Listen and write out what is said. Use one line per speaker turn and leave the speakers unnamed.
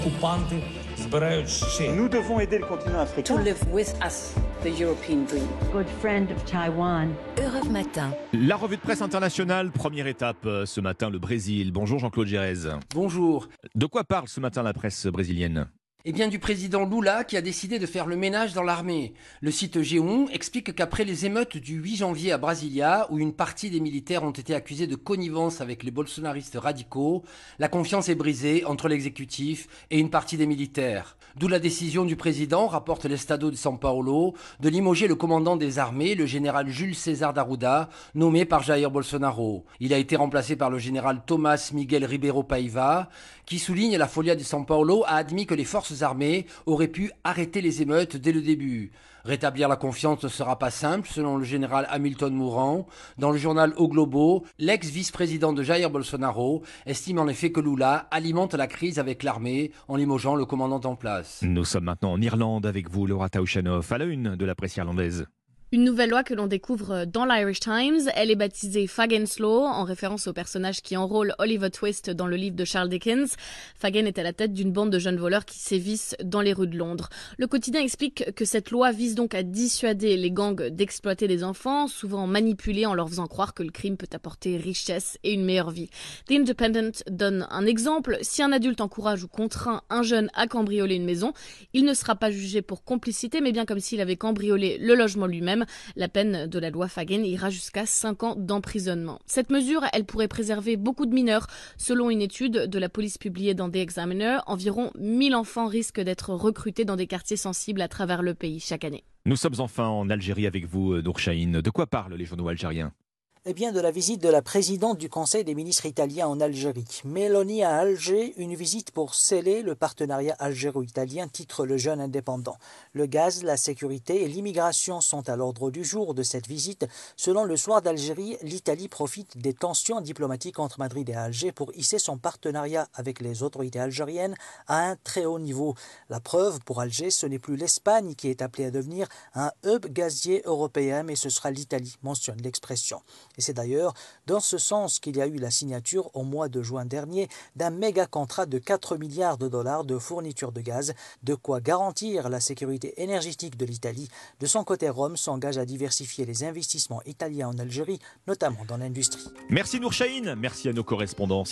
окупанти збирають ще.
Nous devons aider le continent
to
africain.
live with us the European dream.
good friend of Taiwan.
Europe Matin.
La revue de presse internationale, première étape euh, ce matin, le Brésil. Bonjour Jean-Claude Gérez.
Bonjour.
De quoi parle ce matin la presse brésilienne
Eh bien du président Lula qui a décidé de faire le ménage dans l'armée. Le site G1 explique qu'après les émeutes du 8 janvier à Brasilia, où une partie des militaires ont été accusés de connivence avec les bolsonaristes radicaux, la confiance est brisée entre l'exécutif et une partie des militaires. D'où la décision du président, rapporte l'Estado de São Paulo, de limoger le commandant des armées, le général Jules César d'Arruda, nommé par Jair Bolsonaro. Il a été remplacé par le général Thomas Miguel Ribeiro Paiva, qui souligne la folia de São Paulo, a admis que les forces armées auraient pu arrêter les émeutes dès le début. Rétablir la confiance ne sera pas simple, selon le général Hamilton Mourant. Dans le journal O Globo, l'ex-vice-président de Jair Bolsonaro estime en effet que Lula alimente la crise avec l'armée en limogeant le commandant en place.
Nous sommes maintenant en Irlande avec vous, Laura Taushanov, à la une de la presse irlandaise.
Une nouvelle loi que l'on découvre dans l'Irish Times, elle est baptisée Fagan's Law, en référence au personnage qui enrôle Oliver Twist dans le livre de Charles Dickens. Fagan est à la tête d'une bande de jeunes voleurs qui sévissent dans les rues de Londres. Le quotidien explique que cette loi vise donc à dissuader les gangs d'exploiter des enfants, souvent manipulés en leur faisant croire que le crime peut apporter richesse et une meilleure vie. The Independent donne un exemple. Si un adulte encourage ou contraint un jeune à cambrioler une maison, il ne sera pas jugé pour complicité, mais bien comme s'il avait cambriolé le logement lui-même. La peine de la loi Fagen ira jusqu'à 5 ans d'emprisonnement. Cette mesure, elle pourrait préserver beaucoup de mineurs. Selon une étude de la police publiée dans The Examiner, environ 1000 enfants risquent d'être recrutés dans des quartiers sensibles à travers le pays chaque année.
Nous sommes enfin en Algérie avec vous, Nour Chahine. De quoi parlent les journaux algériens?
Eh bien, de la visite de la présidente du Conseil des ministres italiens en Algérie. Mélanie à Alger, une visite pour sceller le partenariat algéro-italien, titre le jeune indépendant. Le gaz, la sécurité et l'immigration sont à l'ordre du jour de cette visite. Selon le soir d'Algérie, l'Italie profite des tensions diplomatiques entre Madrid et Alger pour hisser son partenariat avec les autorités algériennes à un très haut niveau. La preuve, pour Alger, ce n'est plus l'Espagne qui est appelée à devenir un hub gazier européen, mais ce sera l'Italie, mentionne l'expression. Et c'est d'ailleurs dans ce sens qu'il y a eu la signature au mois de juin dernier d'un méga contrat de 4 milliards de dollars de fourniture de gaz, de quoi garantir la sécurité énergétique de l'Italie. De son côté, Rome s'engage à diversifier les investissements italiens en Algérie, notamment dans l'industrie.
Merci Nour Chahine, merci à nos correspondants.